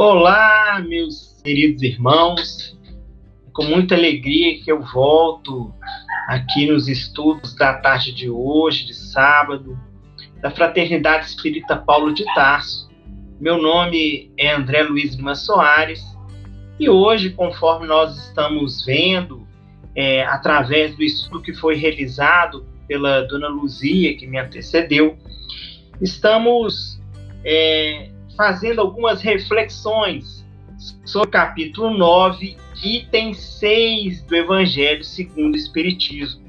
Olá, meus queridos irmãos. É com muita alegria que eu volto aqui nos estudos da tarde de hoje, de sábado, da Fraternidade Espírita Paulo de Tarso. Meu nome é André Luiz Lima Soares e hoje, conforme nós estamos vendo, é, através do estudo que foi realizado pela dona Luzia, que me antecedeu, estamos é, fazendo algumas reflexões sobre o capítulo 9, item 6 do Evangelho segundo o Espiritismo.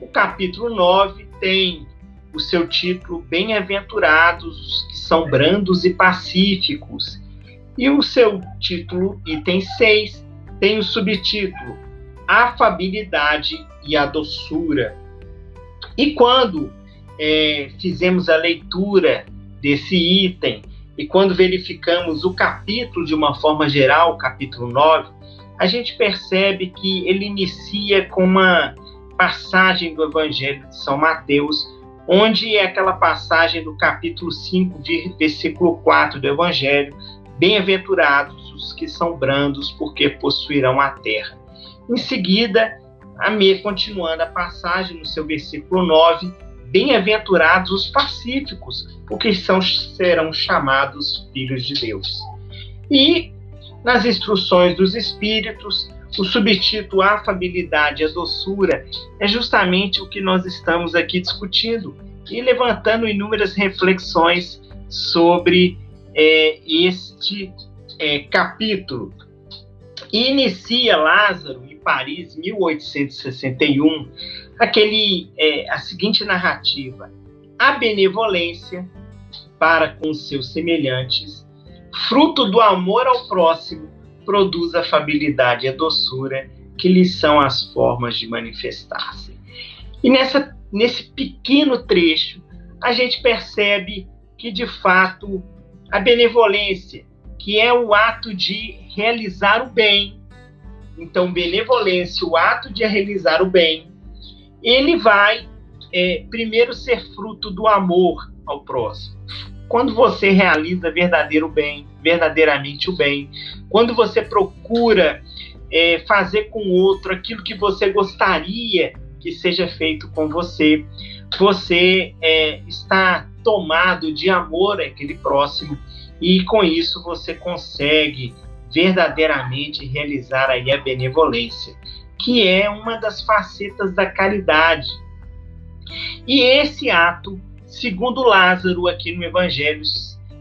O capítulo 9 tem o seu título Bem-aventurados os que são brandos e pacíficos. E o seu título, item 6, tem o subtítulo Afabilidade e a doçura. E quando é, fizemos a leitura desse item, e quando verificamos o capítulo de uma forma geral, capítulo 9, a gente percebe que ele inicia com uma passagem do Evangelho de São Mateus, onde é aquela passagem do capítulo 5, versículo 4 do Evangelho: Bem-aventurados os que são brandos, porque possuirão a terra. Em seguida, a me continuando a passagem no seu versículo 9, Bem-aventurados os pacíficos, porque são, serão chamados filhos de Deus. E nas instruções dos Espíritos, o subtítulo Afabilidade e a Doçura é justamente o que nós estamos aqui discutindo e levantando inúmeras reflexões sobre é, este é, capítulo. Inicia Lázaro, em Paris, 1861, aquele, é, a seguinte narrativa: a benevolência para com seus semelhantes, fruto do amor ao próximo, produz a afabilidade e a doçura, que lhes são as formas de manifestar-se. E nessa, nesse pequeno trecho, a gente percebe que, de fato, a benevolência, que é o ato de realizar o bem, então, benevolência, o ato de realizar o bem, ele vai é, primeiro ser fruto do amor ao próximo. Quando você realiza verdadeiro bem, verdadeiramente o bem, quando você procura é, fazer com o outro aquilo que você gostaria que seja feito com você, você é, está tomado de amor àquele próximo e com isso você consegue verdadeiramente realizar aí a benevolência que é uma das facetas da caridade. E esse ato, segundo Lázaro, aqui no Evangelho,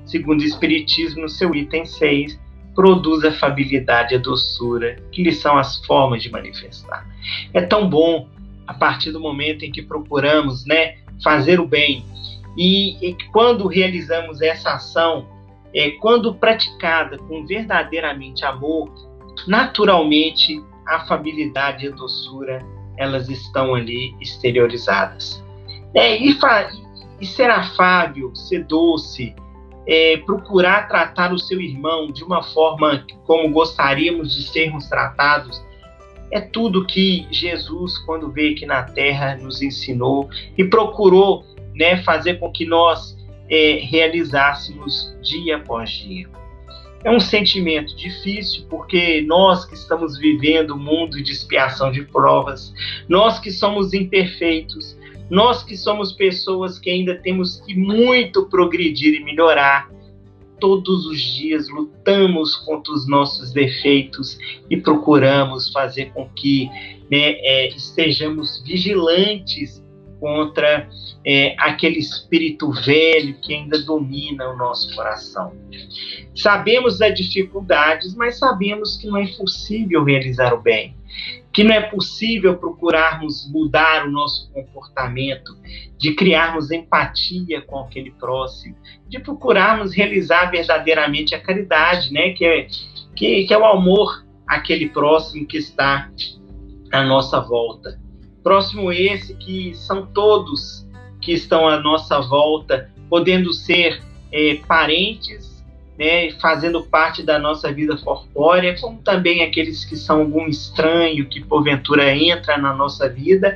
segundo o Espiritismo, no seu item 6, produz a afabilidade e a doçura, que lhe são as formas de manifestar. É tão bom a partir do momento em que procuramos né, fazer o bem. E, e quando realizamos essa ação, é, quando praticada com verdadeiramente amor, naturalmente afabilidade e doçura, elas estão ali exteriorizadas. É, e, e ser afável, ser doce, é, procurar tratar o seu irmão de uma forma como gostaríamos de sermos tratados, é tudo que Jesus, quando veio aqui na Terra, nos ensinou e procurou né, fazer com que nós é, realizássemos dia após dia. É um sentimento difícil porque nós que estamos vivendo um mundo de expiação de provas, nós que somos imperfeitos, nós que somos pessoas que ainda temos que muito progredir e melhorar, todos os dias lutamos contra os nossos defeitos e procuramos fazer com que né, é, estejamos vigilantes contra é, aquele espírito velho que ainda domina o nosso coração. Sabemos das dificuldades, mas sabemos que não é possível realizar o bem, que não é possível procurarmos mudar o nosso comportamento, de criarmos empatia com aquele próximo, de procurarmos realizar verdadeiramente a caridade, né? que, é, que, que é o amor àquele próximo que está à nossa volta. Próximo esse que são todos que estão à nossa volta, podendo ser é, parentes, né, fazendo parte da nossa vida corpórea, como também aqueles que são algum estranho que porventura entra na nossa vida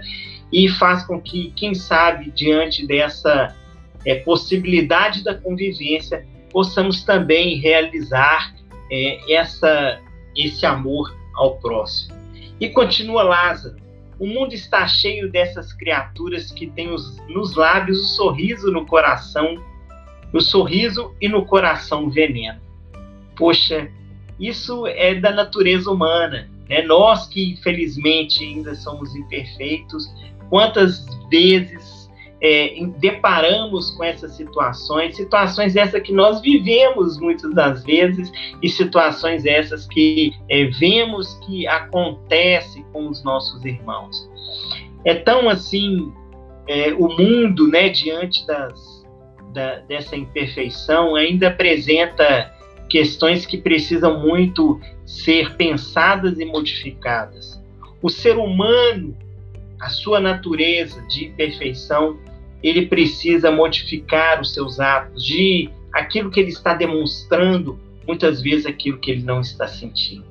e faz com que, quem sabe, diante dessa é, possibilidade da convivência, possamos também realizar é, essa, esse amor ao próximo. E continua Lázaro. O mundo está cheio dessas criaturas que têm os, nos lábios o sorriso no coração, o sorriso e no coração veneno. Poxa, isso é da natureza humana. Né? Nós que infelizmente ainda somos imperfeitos, quantas vezes é, deparamos com essas situações, situações essas que nós vivemos muitas das vezes e situações essas que é, vemos que acontece com os nossos irmãos. É tão assim é, o mundo, né, diante das, da, dessa imperfeição, ainda apresenta questões que precisam muito ser pensadas e modificadas. O ser humano a sua natureza de perfeição, ele precisa modificar os seus atos, de aquilo que ele está demonstrando, muitas vezes aquilo que ele não está sentindo.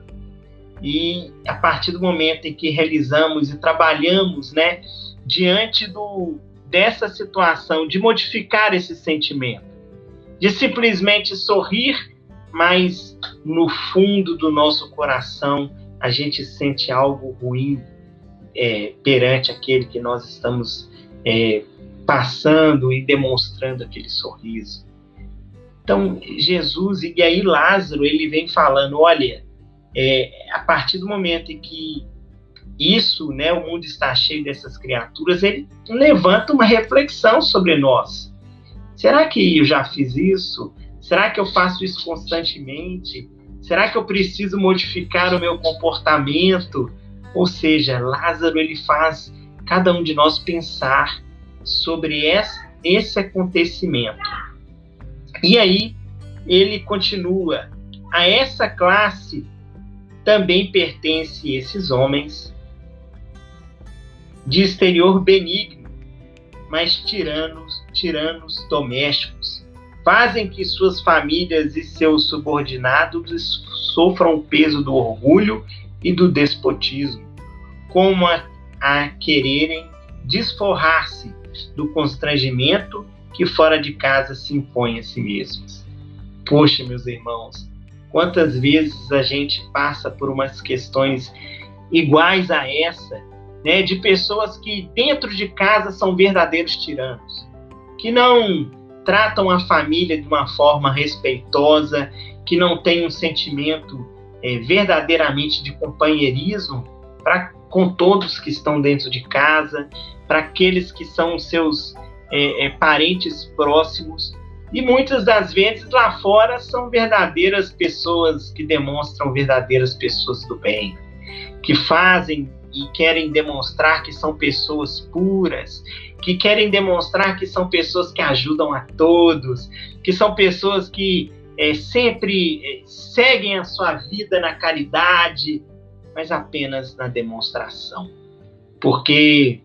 E a partir do momento em que realizamos e trabalhamos, né, diante do, dessa situação de modificar esse sentimento, de simplesmente sorrir, mas no fundo do nosso coração a gente sente algo ruim, é, perante aquele que nós estamos é, passando e demonstrando aquele sorriso. Então, Jesus, e aí Lázaro, ele vem falando: olha, é, a partir do momento em que isso, né, o mundo está cheio dessas criaturas, ele levanta uma reflexão sobre nós. Será que eu já fiz isso? Será que eu faço isso constantemente? Será que eu preciso modificar o meu comportamento? Ou seja, Lázaro ele faz cada um de nós pensar sobre esse, acontecimento. E aí ele continua: a essa classe também pertence esses homens de exterior benigno, mas tiranos, tiranos domésticos, fazem que suas famílias e seus subordinados sofram o peso do orgulho e do despotismo como a, a quererem desforrar-se do constrangimento que fora de casa se impõe a si mesmos. Poxa, meus irmãos, quantas vezes a gente passa por umas questões iguais a essa, né, de pessoas que dentro de casa são verdadeiros tiranos, que não tratam a família de uma forma respeitosa, que não têm um sentimento é, verdadeiramente de companheirismo para com todos que estão dentro de casa, para aqueles que são seus é, é, parentes próximos. E muitas das vezes lá fora são verdadeiras pessoas que demonstram verdadeiras pessoas do bem, que fazem e querem demonstrar que são pessoas puras, que querem demonstrar que são pessoas que ajudam a todos, que são pessoas que é, sempre é, seguem a sua vida na caridade, mas apenas na demonstração. Porque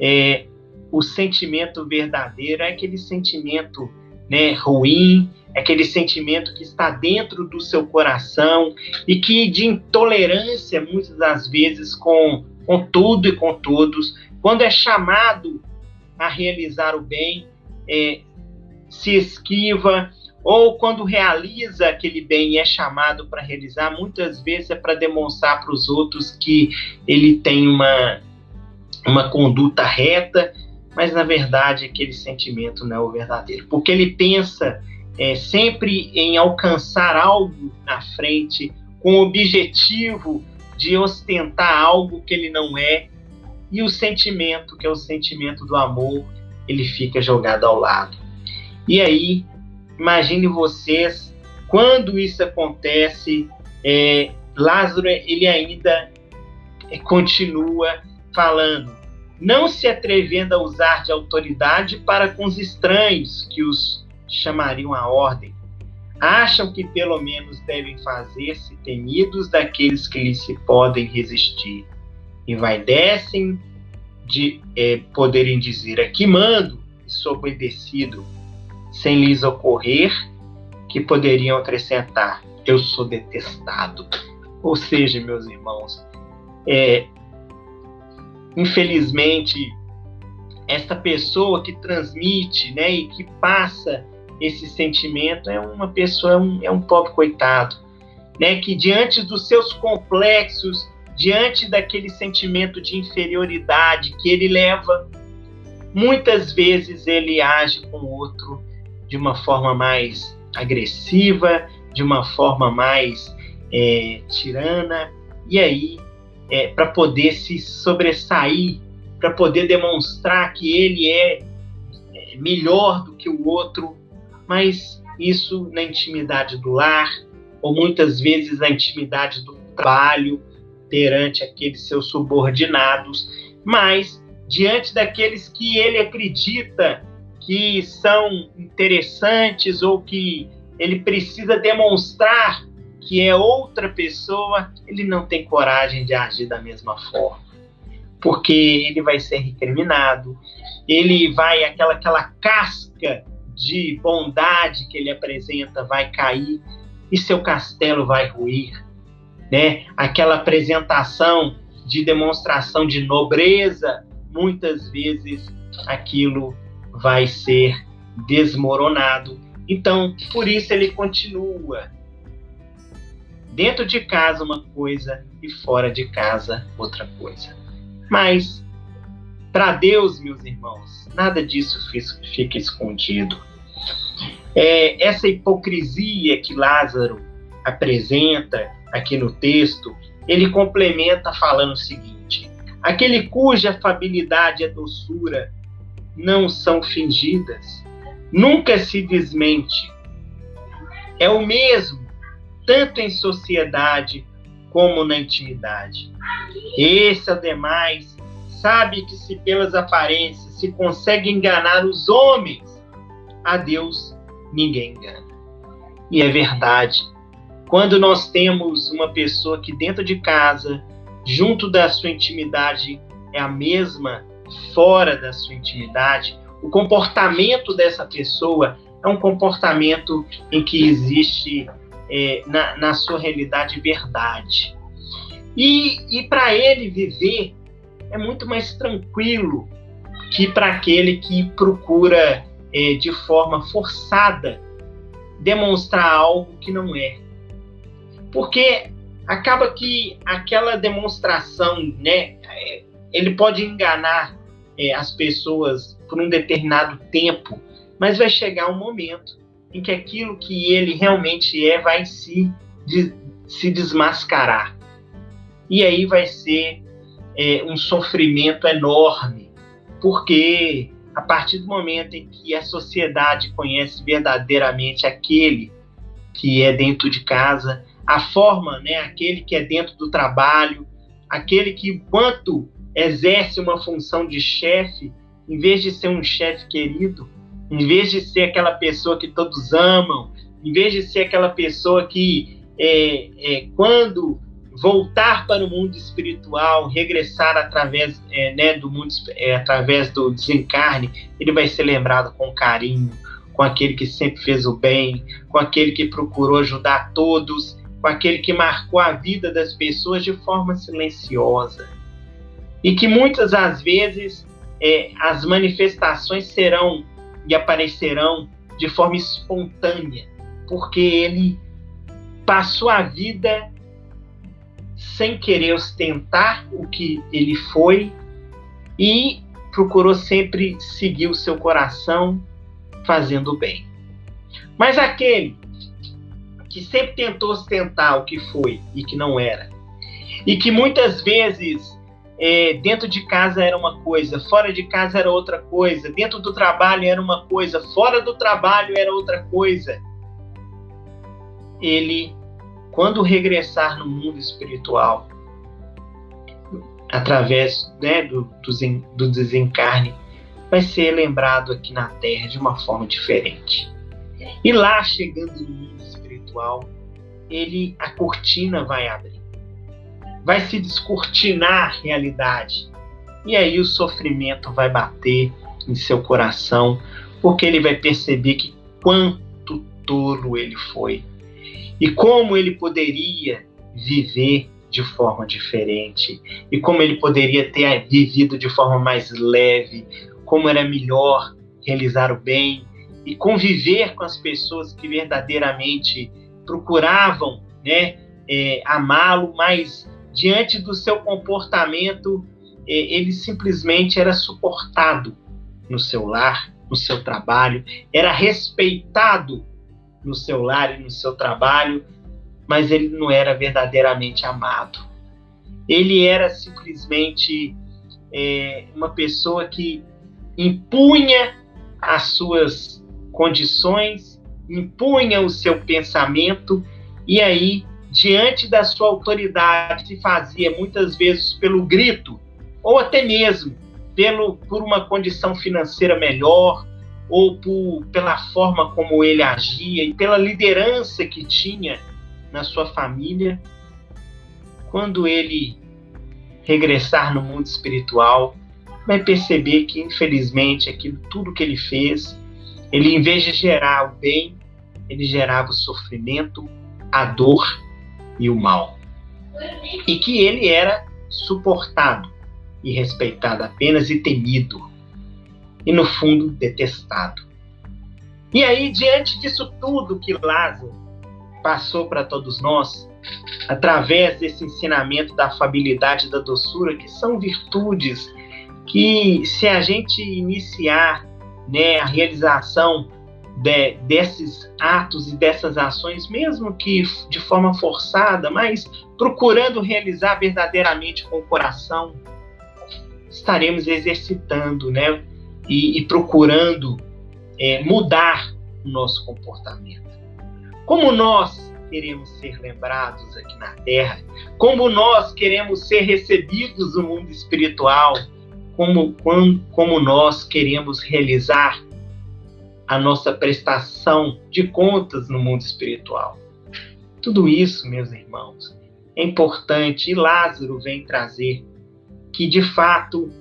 é, o sentimento verdadeiro é aquele sentimento né, ruim, é aquele sentimento que está dentro do seu coração e que de intolerância, muitas das vezes, com, com tudo e com todos, quando é chamado a realizar o bem, é, se esquiva, ou quando realiza aquele bem e é chamado para realizar, muitas vezes é para demonstrar para os outros que ele tem uma, uma conduta reta, mas na verdade aquele sentimento não é o verdadeiro, porque ele pensa é, sempre em alcançar algo na frente com o objetivo de ostentar algo que ele não é, e o sentimento, que é o sentimento do amor, ele fica jogado ao lado. E aí Imagine vocês, quando isso acontece, é, Lázaro ele ainda continua falando, não se atrevendo a usar de autoridade para com os estranhos que os chamariam à ordem. Acham que pelo menos devem fazer-se temidos daqueles que lhes se podem resistir. E vai descem de é, poderem dizer aqui mando e sou obedecido sem lhes ocorrer que poderiam acrescentar: Eu sou detestado. Ou seja, meus irmãos, é, infelizmente, esta pessoa que transmite né, e que passa esse sentimento é uma pessoa, é um, é um pobre coitado. né, que diante dos seus complexos, diante daquele sentimento de inferioridade que ele leva, muitas vezes ele age com o outro de uma forma mais agressiva, de uma forma mais é, tirana, e aí, é, para poder se sobressair, para poder demonstrar que ele é, é melhor do que o outro, mas isso na intimidade do lar, ou muitas vezes na intimidade do trabalho, perante aqueles seus subordinados, mas diante daqueles que ele acredita que são interessantes ou que ele precisa demonstrar que é outra pessoa, ele não tem coragem de agir da mesma forma. Porque ele vai ser recriminado, ele vai, aquela, aquela casca de bondade que ele apresenta vai cair e seu castelo vai ruir, né? Aquela apresentação de demonstração de nobreza, muitas vezes aquilo vai ser desmoronado. Então, por isso ele continua dentro de casa uma coisa e fora de casa outra coisa. Mas para Deus, meus irmãos, nada disso fica escondido. É, essa hipocrisia que Lázaro apresenta aqui no texto, ele complementa falando o seguinte: aquele cuja afabilidade e doçura não são fingidas, nunca se desmente. É o mesmo, tanto em sociedade como na intimidade. Esse, ademais, sabe que se pelas aparências se consegue enganar os homens, a Deus ninguém engana. E é verdade. Quando nós temos uma pessoa que dentro de casa, junto da sua intimidade, é a mesma fora da sua intimidade, o comportamento dessa pessoa é um comportamento em que existe é, na, na, sua realidade verdade. E, e para ele viver é muito mais tranquilo que para aquele que procura é, de forma forçada demonstrar algo que não é. Porque acaba que aquela demonstração, né, é, ele pode enganar é, as pessoas por um determinado tempo, mas vai chegar um momento em que aquilo que ele realmente é vai se, de, se desmascarar. E aí vai ser é, um sofrimento enorme, porque a partir do momento em que a sociedade conhece verdadeiramente aquele que é dentro de casa, a forma, né, aquele que é dentro do trabalho, aquele que, enquanto exerce uma função de chefe, em vez de ser um chefe querido, em vez de ser aquela pessoa que todos amam, em vez de ser aquela pessoa que, é, é, quando voltar para o mundo espiritual, regressar através é, né, do mundo, é, através do desencarne, ele vai ser lembrado com carinho, com aquele que sempre fez o bem, com aquele que procurou ajudar todos, com aquele que marcou a vida das pessoas de forma silenciosa. E que muitas das vezes é, as manifestações serão e aparecerão de forma espontânea, porque ele passou a vida sem querer ostentar o que ele foi e procurou sempre seguir o seu coração fazendo bem. Mas aquele que sempre tentou ostentar o que foi e que não era, e que muitas vezes é, dentro de casa era uma coisa, fora de casa era outra coisa, dentro do trabalho era uma coisa, fora do trabalho era outra coisa, ele quando regressar no mundo espiritual, através né, do, do, do desencarne, vai ser lembrado aqui na Terra de uma forma diferente. E lá, chegando no mundo espiritual, ele a cortina vai abrir. Vai se descortinar a realidade. E aí o sofrimento vai bater em seu coração, porque ele vai perceber que quanto tolo ele foi e como ele poderia viver de forma diferente e como ele poderia ter vivido de forma mais leve, como era melhor realizar o bem e conviver com as pessoas que verdadeiramente procuravam, né, é, amá-lo, mas diante do seu comportamento, é, ele simplesmente era suportado no seu lar, no seu trabalho, era respeitado no seu lar e no seu trabalho, mas ele não era verdadeiramente amado. Ele era simplesmente é, uma pessoa que impunha as suas condições, impunha o seu pensamento, e aí, diante da sua autoridade, se fazia muitas vezes pelo grito, ou até mesmo pelo, por uma condição financeira melhor, ou por, pela forma como ele agia e pela liderança que tinha na sua família, quando ele regressar no mundo espiritual, vai perceber que, infelizmente, aquilo tudo que ele fez, ele, em vez de gerar o bem, ele gerava o sofrimento, a dor e o mal. E que ele era suportado e respeitado apenas e temido, e no fundo detestado. E aí, diante disso tudo que Lázaro passou para todos nós, através desse ensinamento da afabilidade e da doçura, que são virtudes que, se a gente iniciar né, a realização de, desses atos e dessas ações, mesmo que de forma forçada, mas procurando realizar verdadeiramente com o coração, estaremos exercitando, né, e, e procurando é, mudar o nosso comportamento. Como nós queremos ser lembrados aqui na Terra, como nós queremos ser recebidos no mundo espiritual, como, como, como nós queremos realizar a nossa prestação de contas no mundo espiritual. Tudo isso, meus irmãos, é importante e Lázaro vem trazer que, de fato,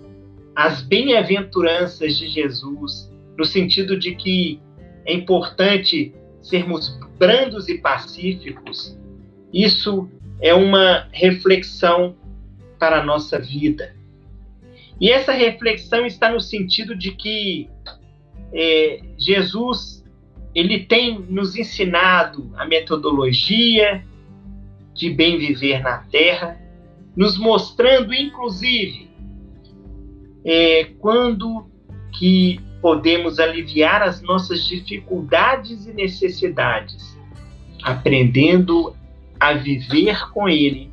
as bem-aventuranças de Jesus, no sentido de que é importante sermos brandos e pacíficos, isso é uma reflexão para a nossa vida. E essa reflexão está no sentido de que é, Jesus ele tem nos ensinado a metodologia de bem viver na Terra, nos mostrando, inclusive, é, quando que podemos aliviar as nossas dificuldades e necessidades, aprendendo a viver com Ele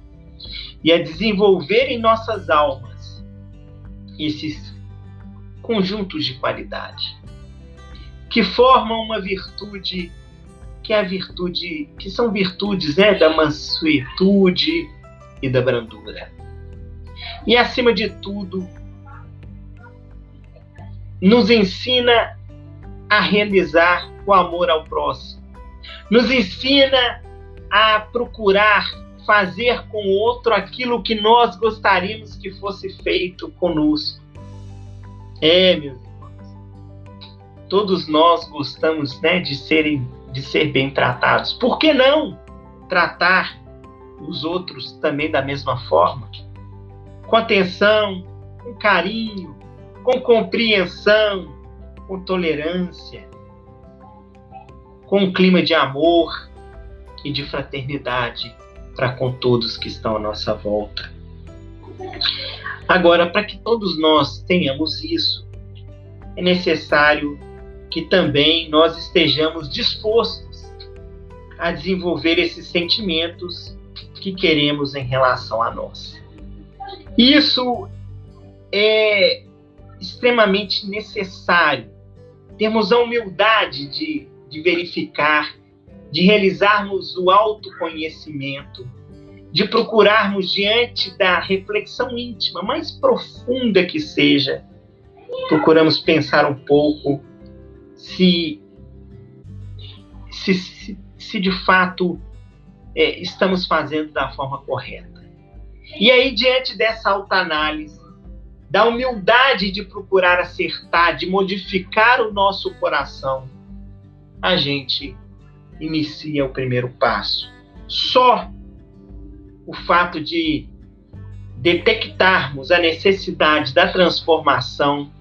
e a desenvolver em nossas almas esses conjuntos de qualidade que formam uma virtude que é a virtude que são virtudes né, da mansuetude e da brandura. E acima de tudo, nos ensina a realizar o amor ao próximo. Nos ensina a procurar fazer com o outro aquilo que nós gostaríamos que fosse feito conosco. É, meus irmãos. Todos nós gostamos, né, de serem de ser bem tratados. Por que não tratar os outros também da mesma forma? Com atenção, com carinho, com compreensão, com tolerância, com um clima de amor e de fraternidade para com todos que estão à nossa volta. Agora, para que todos nós tenhamos isso, é necessário que também nós estejamos dispostos a desenvolver esses sentimentos que queremos em relação a nós. Isso é extremamente necessário. Termos a humildade de, de verificar, de realizarmos o autoconhecimento, de procurarmos diante da reflexão íntima, mais profunda que seja, procuramos pensar um pouco se, se, se, se de fato é, estamos fazendo da forma correta. E aí, diante dessa autoanálise, da humildade de procurar acertar, de modificar o nosso coração, a gente inicia o primeiro passo. Só o fato de detectarmos a necessidade da transformação,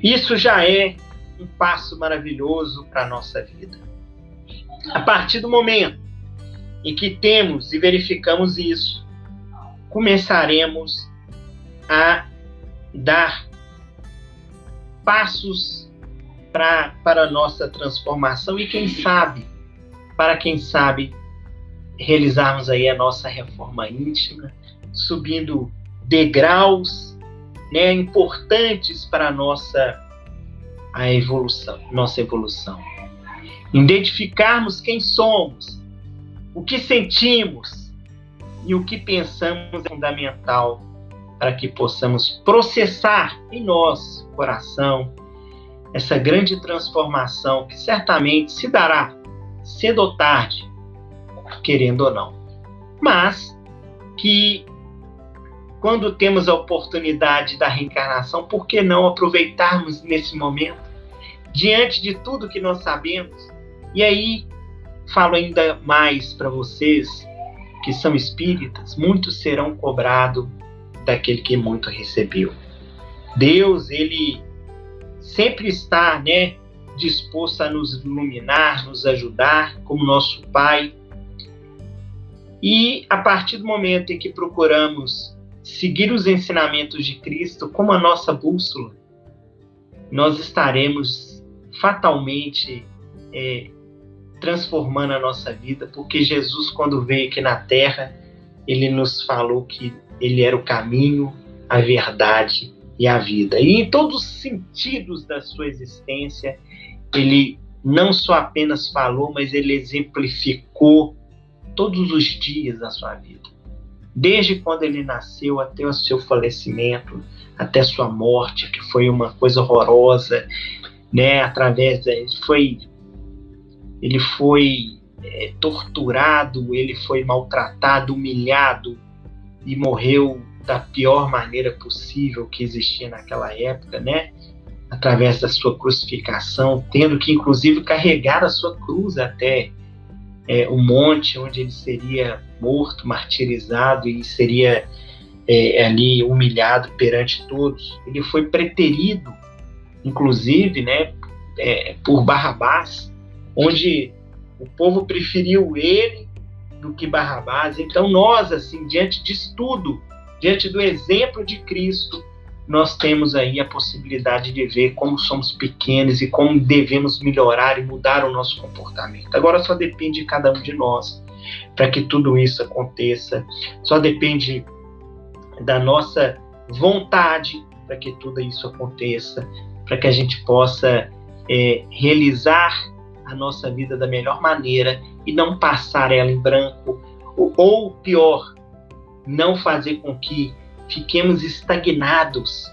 isso já é um passo maravilhoso para a nossa vida. A partir do momento em que temos e verificamos isso, começaremos a dar passos pra, para a nossa transformação e quem sabe, para quem sabe, realizarmos aí a nossa reforma íntima, subindo degraus né, importantes para a nossa a evolução, nossa evolução. Identificarmos quem somos, o que sentimos e o que pensamos é fundamental para que possamos processar em nosso coração essa grande transformação que certamente se dará cedo ou tarde, querendo ou não. Mas que quando temos a oportunidade da reencarnação, por que não aproveitarmos nesse momento, diante de tudo que nós sabemos? E aí, falo ainda mais para vocês que são espíritas, muitos serão cobrados daquele que muito recebeu. Deus, ele sempre está, né, disposto a nos iluminar, nos ajudar, como nosso Pai. E a partir do momento em que procuramos seguir os ensinamentos de Cristo como a nossa bússola, nós estaremos fatalmente é, transformando a nossa vida, porque Jesus, quando veio aqui na Terra, ele nos falou que ele era o caminho, a verdade e a vida. E em todos os sentidos da sua existência, ele não só apenas falou, mas ele exemplificou todos os dias da sua vida desde quando ele nasceu até o seu falecimento, até sua morte, que foi uma coisa horrorosa, né? Através ele foi ele foi é, torturado, ele foi maltratado, humilhado e morreu da pior maneira possível que existia naquela época, né? Através da sua crucificação, tendo que inclusive carregar a sua cruz até é, o monte onde ele seria morto, martirizado e seria é, ali humilhado perante todos. Ele foi preterido, inclusive, né, é, por Barrabás, onde o povo preferiu ele do que Barrabás. Então nós, assim, diante disso tudo, diante do exemplo de Cristo, nós temos aí a possibilidade de ver como somos pequenos e como devemos melhorar e mudar o nosso comportamento. Agora só depende de cada um de nós para que tudo isso aconteça. Só depende da nossa vontade para que tudo isso aconteça, para que a gente possa é, realizar a nossa vida da melhor maneira e não passar ela em branco, ou, ou pior, não fazer com que fiquemos estagnados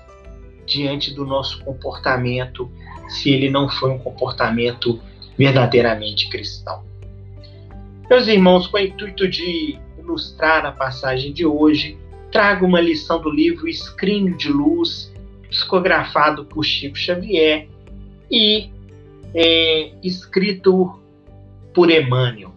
diante do nosso comportamento, se ele não foi um comportamento verdadeiramente cristão. Meus irmãos, com o intuito de ilustrar a passagem de hoje, trago uma lição do livro Escrínio de Luz, psicografado por Chico Xavier e é, escrito por Emmanuel.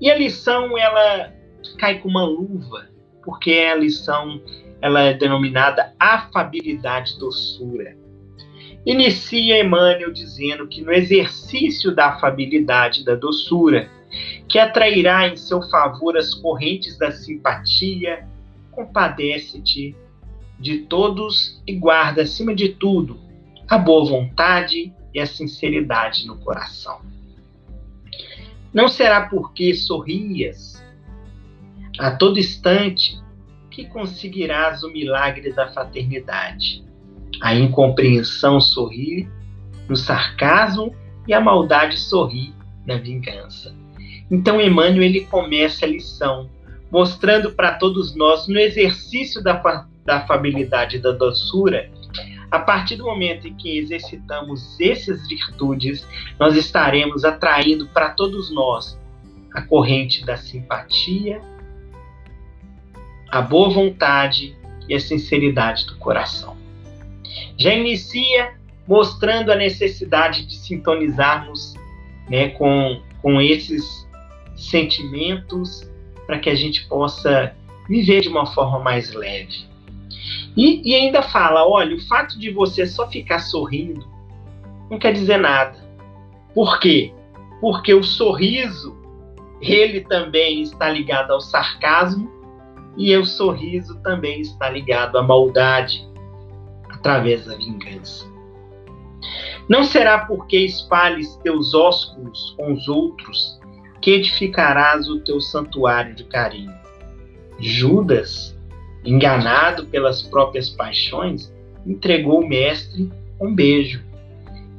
E a lição ela cai com uma luva, porque a lição ela é denominada afabilidade doçura. Inicia Emmanuel dizendo que no exercício da afabilidade da doçura, que atrairá em seu favor as correntes da simpatia, compadece-te de todos e guarda, acima de tudo, a boa vontade e a sinceridade no coração. Não será porque sorrias a todo instante que conseguirás o milagre da fraternidade. A incompreensão sorri no sarcasmo e a maldade sorri na vingança. Então Emmanuel ele começa a lição mostrando para todos nós no exercício da, da afabilidade e da doçura, a partir do momento em que exercitamos essas virtudes, nós estaremos atraindo para todos nós a corrente da simpatia, a boa vontade e a sinceridade do coração. Já inicia mostrando a necessidade de sintonizarmos né, com, com esses sentimentos para que a gente possa viver de uma forma mais leve. E, e ainda fala: olha, o fato de você só ficar sorrindo não quer dizer nada. Por quê? Porque o sorriso ele também está ligado ao sarcasmo e o sorriso também está ligado à maldade através da vingança. Não será porque espalhes teus ósculos com os outros que edificarás o teu santuário de carinho. Judas, enganado pelas próprias paixões, entregou o mestre um beijo.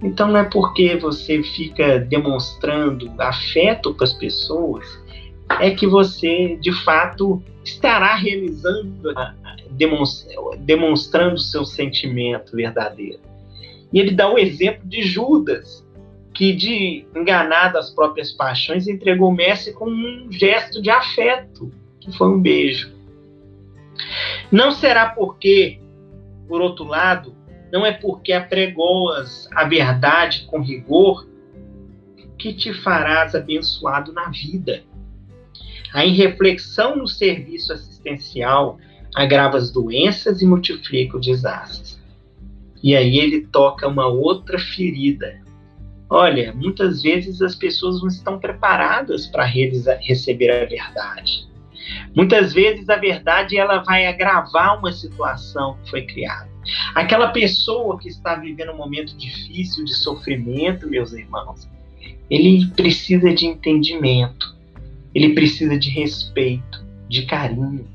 Então não é porque você fica demonstrando afeto para as pessoas é que você de fato estará realizando, demonstrando seu sentimento verdadeiro. E ele dá o exemplo de Judas, que de enganado às próprias paixões entregou o mestre com um gesto de afeto, que foi um beijo. Não será porque, por outro lado, não é porque apregoas a verdade com rigor que te farás abençoado na vida. A irreflexão no serviço assistencial agrava as doenças e multiplica os desastres. E aí ele toca uma outra ferida. Olha, muitas vezes as pessoas não estão preparadas para receber a verdade. Muitas vezes a verdade ela vai agravar uma situação que foi criada. Aquela pessoa que está vivendo um momento difícil de sofrimento, meus irmãos, ele precisa de entendimento, ele precisa de respeito, de carinho.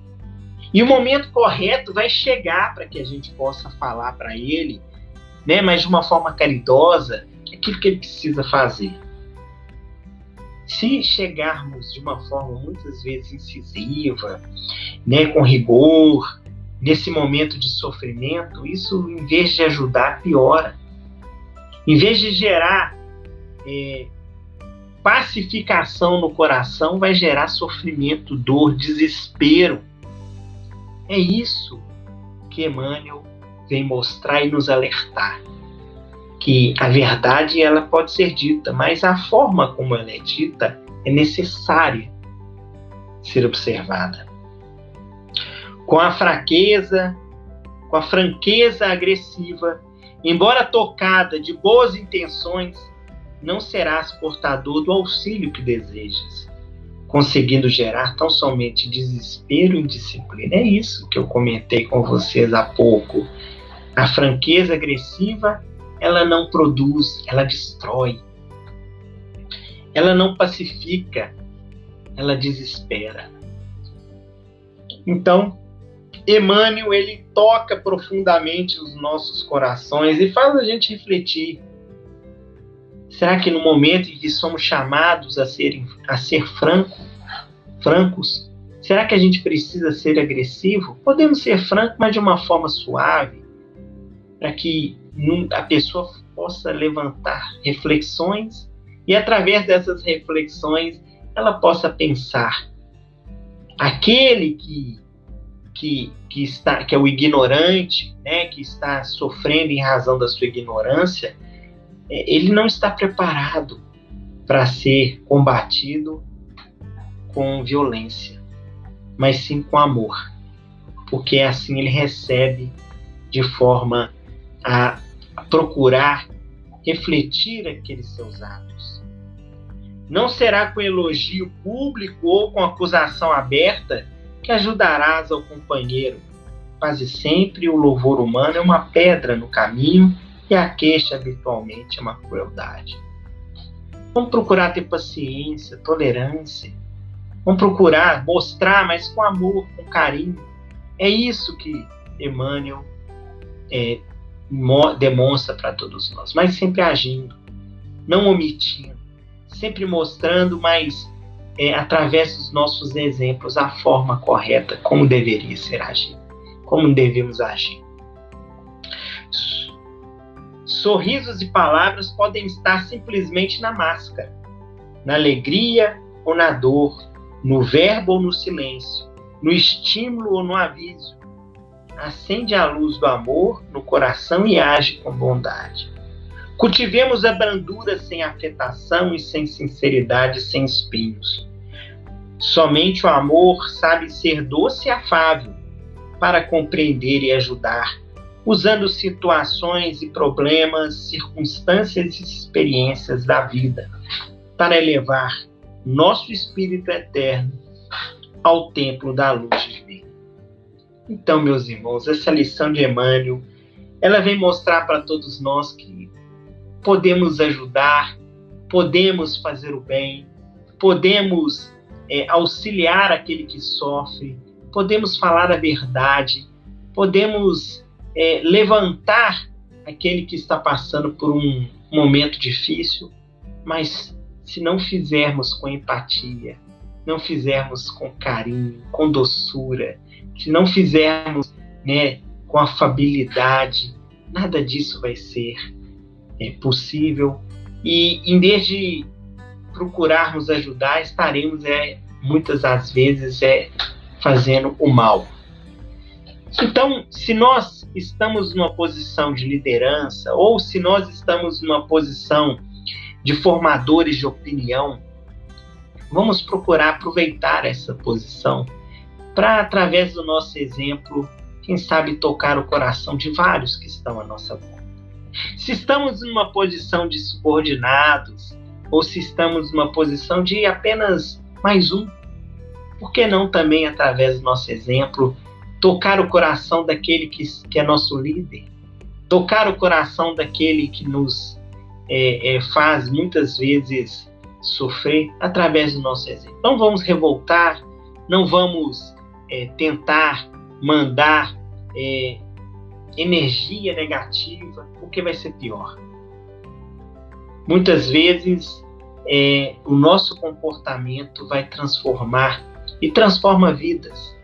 E o momento correto vai chegar para que a gente possa falar para ele, né, mas de uma forma caridosa, aquilo que ele precisa fazer. Se chegarmos de uma forma muitas vezes incisiva, né, com rigor, nesse momento de sofrimento, isso em vez de ajudar, piora. Em vez de gerar é, pacificação no coração, vai gerar sofrimento, dor, desespero. É isso que Emmanuel vem mostrar e nos alertar que a verdade ela pode ser dita, mas a forma como ela é dita é necessária ser observada. Com a fraqueza, com a franqueza agressiva, embora tocada de boas intenções, não serás portador do auxílio que desejas, conseguindo gerar tão somente desespero e indisciplina. É isso que eu comentei com vocês há pouco. A franqueza agressiva ela não produz, ela destrói. Ela não pacifica, ela desespera. Então, Emmanuel, ele toca profundamente os nossos corações e faz a gente refletir. Será que no momento em que somos chamados a a ser franco, francos, será que a gente precisa ser agressivo? Podemos ser francos, mas de uma forma suave, para que a pessoa possa levantar reflexões e através dessas reflexões ela possa pensar aquele que que, que está que é o ignorante, né, que está sofrendo em razão da sua ignorância, ele não está preparado para ser combatido com violência, mas sim com amor, porque assim ele recebe de forma a procurar refletir aqueles seus atos. Não será com elogio público ou com acusação aberta que ajudarás ao companheiro. Quase sempre o louvor humano é uma pedra no caminho e a queixa habitualmente é uma crueldade. Vamos procurar ter paciência, tolerância. Vamos procurar mostrar, mas com amor, com carinho. É isso que Emmanuel é, demonstra para todos nós, mas sempre agindo, não omitindo, sempre mostrando, mas é, através dos nossos exemplos, a forma correta, como deveria ser agido, como devemos agir. Sorrisos e palavras podem estar simplesmente na máscara, na alegria ou na dor, no verbo ou no silêncio, no estímulo ou no aviso, acende a luz do amor no coração e age com bondade. Cultivemos a brandura sem afetação e sem sinceridade, sem espinhos. Somente o amor sabe ser doce e afável para compreender e ajudar, usando situações e problemas, circunstâncias e experiências da vida para elevar nosso espírito eterno ao templo da luz divina. Então, meus irmãos, essa lição de Emmanuel, ela vem mostrar para todos nós que podemos ajudar, podemos fazer o bem, podemos é, auxiliar aquele que sofre, podemos falar a verdade, podemos é, levantar aquele que está passando por um momento difícil, mas se não fizermos com empatia, não fizermos com carinho, com doçura, se não fizermos né, com afabilidade, nada disso vai ser é, possível. E em vez de procurarmos ajudar, estaremos é, muitas das vezes é, fazendo o mal. Então, se nós estamos numa posição de liderança, ou se nós estamos numa posição de formadores de opinião, vamos procurar aproveitar essa posição para, através do nosso exemplo, quem sabe tocar o coração de vários que estão à nossa volta. Se estamos numa posição de subordinados, ou se estamos numa posição de apenas mais um, por que não também, através do nosso exemplo, tocar o coração daquele que, que é nosso líder, tocar o coração daquele que nos é, é, faz muitas vezes sofrer através do nosso exemplo. Não vamos revoltar, não vamos é, tentar mandar é, energia negativa, porque vai ser pior. Muitas vezes é, o nosso comportamento vai transformar e transforma vidas.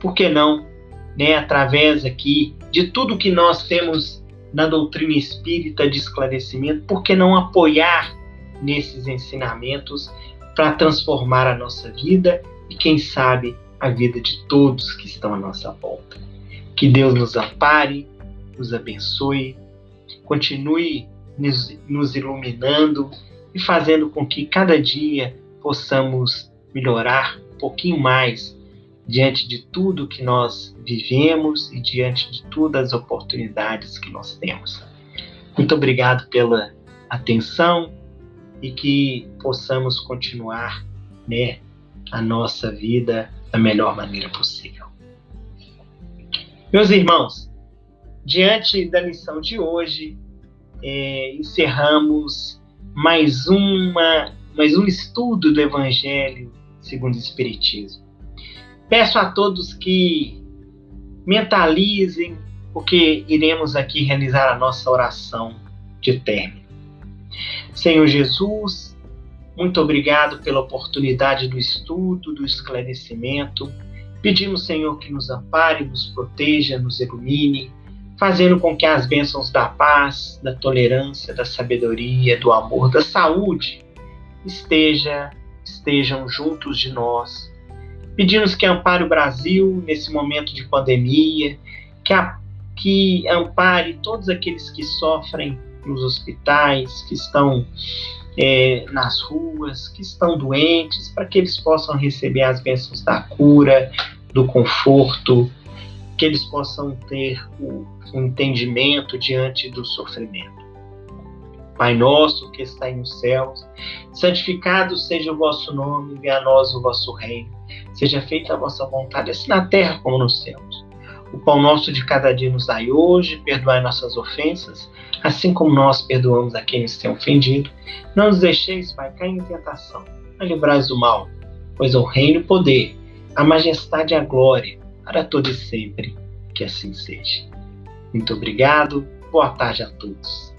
Por que não, né, através aqui de tudo que nós temos na doutrina espírita de esclarecimento, por que não apoiar nesses ensinamentos para transformar a nossa vida e, quem sabe, a vida de todos que estão à nossa volta. Que Deus nos ampare, nos abençoe, continue nos, nos iluminando e fazendo com que cada dia possamos melhorar um pouquinho mais diante de tudo que nós vivemos e diante de todas as oportunidades que nós temos. Muito obrigado pela atenção e que possamos continuar né, a nossa vida da melhor maneira possível. Meus irmãos, diante da lição de hoje, é, encerramos mais, uma, mais um estudo do Evangelho segundo o Espiritismo. Peço a todos que mentalizem, porque iremos aqui realizar a nossa oração de término. Senhor Jesus, muito obrigado pela oportunidade do estudo, do esclarecimento. Pedimos, Senhor, que nos ampare, nos proteja, nos ilumine, fazendo com que as bênçãos da paz, da tolerância, da sabedoria, do amor, da saúde esteja, estejam juntos de nós. Pedimos que ampare o Brasil nesse momento de pandemia, que, a, que ampare todos aqueles que sofrem nos hospitais, que estão é, nas ruas, que estão doentes, para que eles possam receber as bênçãos da cura, do conforto, que eles possam ter o, o entendimento diante do sofrimento. Pai nosso que está nos céus, santificado seja o vosso nome, venha a nós o vosso reino. Seja feita a vossa vontade, assim na terra como nos céus. O pão nosso de cada dia nos dai hoje, perdoai nossas ofensas, assim como nós perdoamos a quem nos tem ofendido. Não nos deixeis, Pai, cair em tentação, mas livrai do mal, pois o reino e o poder, a majestade e a glória, para todo e sempre, que assim seja. Muito obrigado, boa tarde a todos.